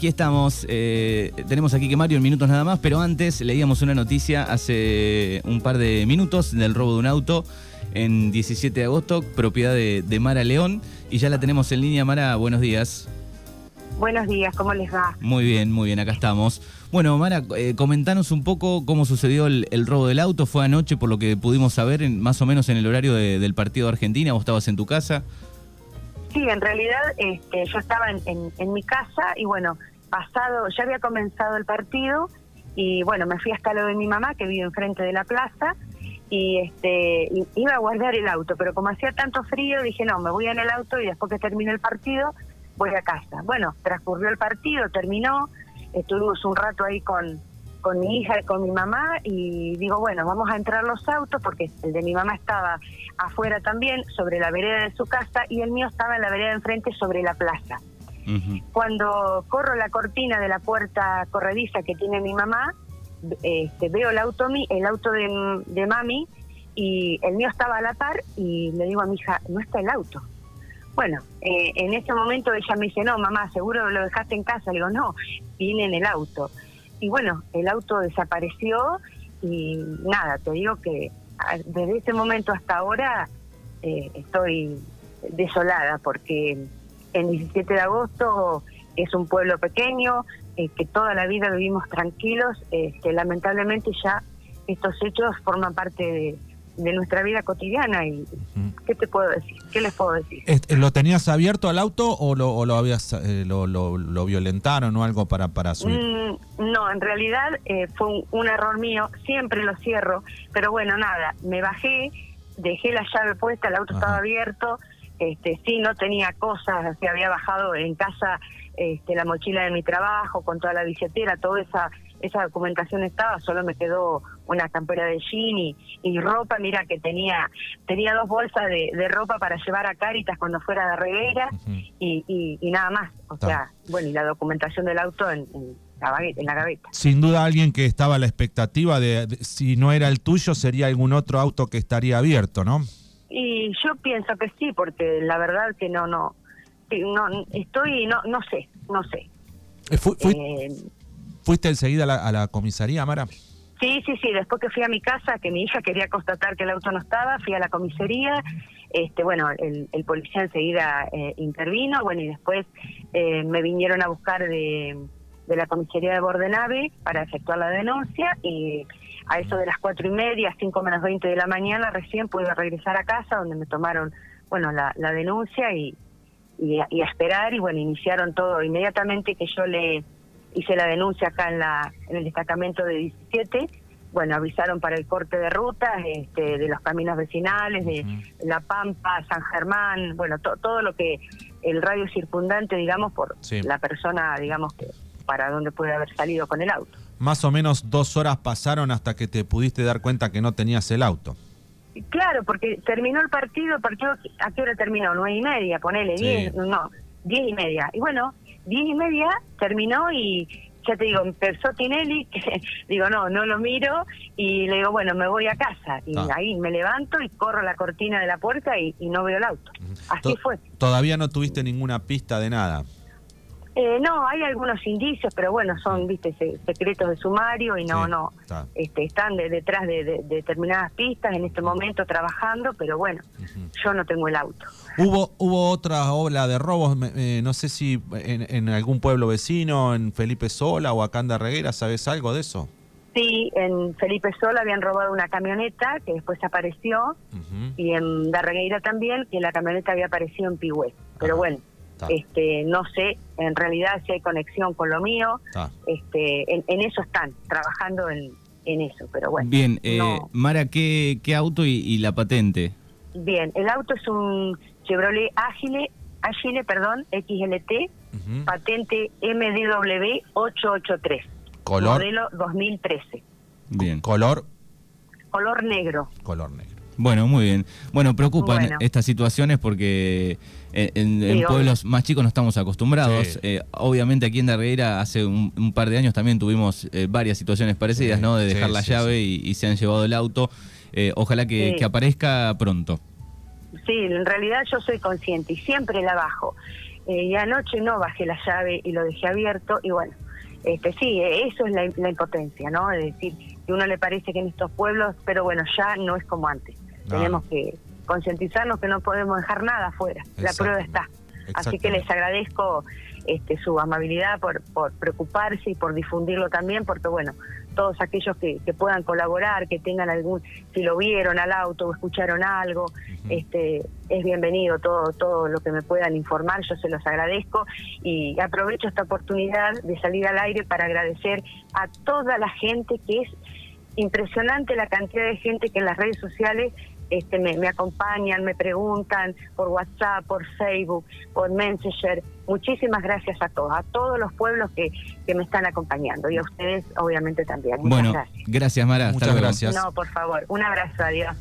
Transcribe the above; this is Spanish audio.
Aquí estamos, eh, tenemos aquí que Mario en minutos nada más, pero antes leíamos una noticia hace un par de minutos del robo de un auto en 17 de agosto, propiedad de, Mara León, y ya la tenemos en línea. Mara, buenos días. Buenos días, ¿cómo les va? Muy bien, muy bien, acá estamos. Bueno, Mara, eh, comentanos un poco cómo sucedió el, robo del auto. Fue anoche, por lo que pudimos saber, más o menos en el horario del partido de Argentina. ¿Vos estabas en tu casa? Sí, en realidad este, yo estaba en, mi casa y bueno, pasado, ya había comenzado el partido y bueno, me fui hasta lo de mi mamá que vive enfrente de la plaza y este iba a guardar el auto, pero como hacía tanto frío dije no, me voy en el auto y después que termine el partido voy a casa. Bueno, transcurrió el partido, terminó, estuvimos un rato ahí con, con mi hija con mi mamá y digo, bueno, vamos a entrar los autos porque el de mi mamá estaba afuera también, sobre la vereda de su casa y el mío estaba en la vereda de enfrente sobre la plaza. Cuando corro la cortina de la puerta corrediza que tiene mi mamá, este, veo el auto, el auto de, de mami y el mío estaba a la par y le digo a mi hija, no está el auto. Bueno, eh, en ese momento ella me dice, no, mamá, seguro lo dejaste en casa. Le digo, no, viene en el auto. Y bueno, el auto desapareció y nada, te digo que desde ese momento hasta ahora eh, estoy desolada porque en 17 de agosto es un pueblo pequeño, eh, que toda la vida vivimos tranquilos, eh, que lamentablemente ya estos hechos forman parte de, de nuestra vida cotidiana y ¿qué te puedo decir? ¿Qué les puedo decir? ¿Lo tenías abierto al auto o lo, o lo habías eh, lo, lo, violentaron o algo para, para subir? Mm, no, en realidad eh, fue un, error mío, siempre lo cierro, pero bueno, nada, me bajé, dejé la llave puesta, el auto estaba abierto, este sí, no tenía cosas, se había bajado en casa este, la mochila de mi trabajo, con toda la billetera, toda esa esa documentación estaba, solo me quedó una campera de jean y, ropa, mira que tenía tenía dos bolsas de, ropa para llevar a Caritas cuando fuera de reguera y, nada más, o sea, bueno, y la documentación del auto en, la gaveta. Sin duda alguien que estaba a la expectativa de, si no era el tuyo, sería algún otro auto que estaría abierto, ¿no? Y yo pienso que sí, porque la verdad que no, no, no estoy, no, no sé, no sé. Eh, eh, ¿Fuiste enseguida a la, comisaría, Mara? Sí, sí, sí. Después que fui a mi casa, que mi hija quería constatar que el auto no estaba, fui a la comisaría. Este, bueno, el, policía enseguida eh, intervino. Bueno, y después eh, me vinieron a buscar de, la comisaría de Bordenave para efectuar la denuncia y a eso de las cuatro y media, cinco menos veinte de la mañana, recién pude regresar a casa donde me tomaron, bueno, la, denuncia y, y, y a esperar y bueno, iniciaron todo inmediatamente que yo le hice la denuncia acá en, la, en el destacamento de 17. Bueno, avisaron para el corte de rutas este, de los caminos vecinales, de La Pampa, San Germán, bueno, todo lo que el radio circundante, digamos, por la persona, digamos, que para donde puede haber salido con el auto. Más o menos dos horas pasaron hasta que te pudiste dar cuenta que no tenías el auto. Claro, porque terminó el partido, ¿a qué hora terminó? Nueve y media, ponele, diez, no, diez y media. Y bueno, diez y media terminó y ya te digo, empezó Tinelli, que digo, no, no lo miro, y le digo, bueno, me voy a casa. Y ah. ahí me levanto y corro la cortina de la puerta y, no veo el auto. Así fue. Todavía no tuviste ninguna pista de nada. Eh, no, hay algunos indicios, pero bueno, son, viste, secretos de sumario y no, no, este, están detrás de, determinadas pistas en este momento trabajando, pero bueno, yo no tengo el auto. Hubo hubo otra ola de robos, eh, no sé si en, algún pueblo vecino, en Felipe Sola o acá en Darreguera, ¿sabes algo de eso? Sí, en Felipe Sola habían robado una camioneta que después apareció y en Darregueira también, que la camioneta había aparecido en Pigüé. Pero bueno, este, no sé en realidad si hay conexión con lo mío. Este, en, eso están, trabajando en, eso, pero bueno. Bien, eh, Mara, ¿qué, ¿qué auto y, la patente? Bien, el auto es un Chevrolet Agile, Agile perdón, XLT, patente MDW 883. Color. Modelo 2013. Bien. Color. Color negro. Color negro. Bueno, muy bien. Bueno, preocupan estas situaciones porque eh, en, pueblos más chicos no estamos acostumbrados. Eh, obviamente aquí en Darreira hace un, par de años también tuvimos eh, varias situaciones parecidas, ¿no? De dejar la llave y, se han llevado el auto. ojalá que, aparezca pronto. Sí, en realidad yo soy consciente y siempre la bajo. eh, y anoche no bajé la llave y lo dejé abierto y bueno, este sí, eso es la, impotencia, ¿no? Es decir, que uno le parece que en estos pueblos, pero bueno, ya no es como antes. Tenemos que concientizarnos que no podemos dejar nada afuera, la prueba está. Así que les agradezco este, su amabilidad por, por preocuparse y por difundirlo también, porque bueno, todos aquellos que, puedan colaborar, que tengan algún, si lo vieron al auto o escucharon algo, este, es bienvenido todo, todo lo que me puedan informar, yo se los agradezco. Y aprovecho esta oportunidad de salir al aire para agradecer a toda la gente que es impresionante la cantidad de gente que en las redes sociales este, me, acompañan, me preguntan por WhatsApp, por Facebook, por Messenger. Muchísimas gracias a todos, a todos los pueblos que, que me están acompañando y a ustedes obviamente también. Muchas bueno, gracias. gracias Mara. Muchas gracias. No, por favor, un abrazo, adiós.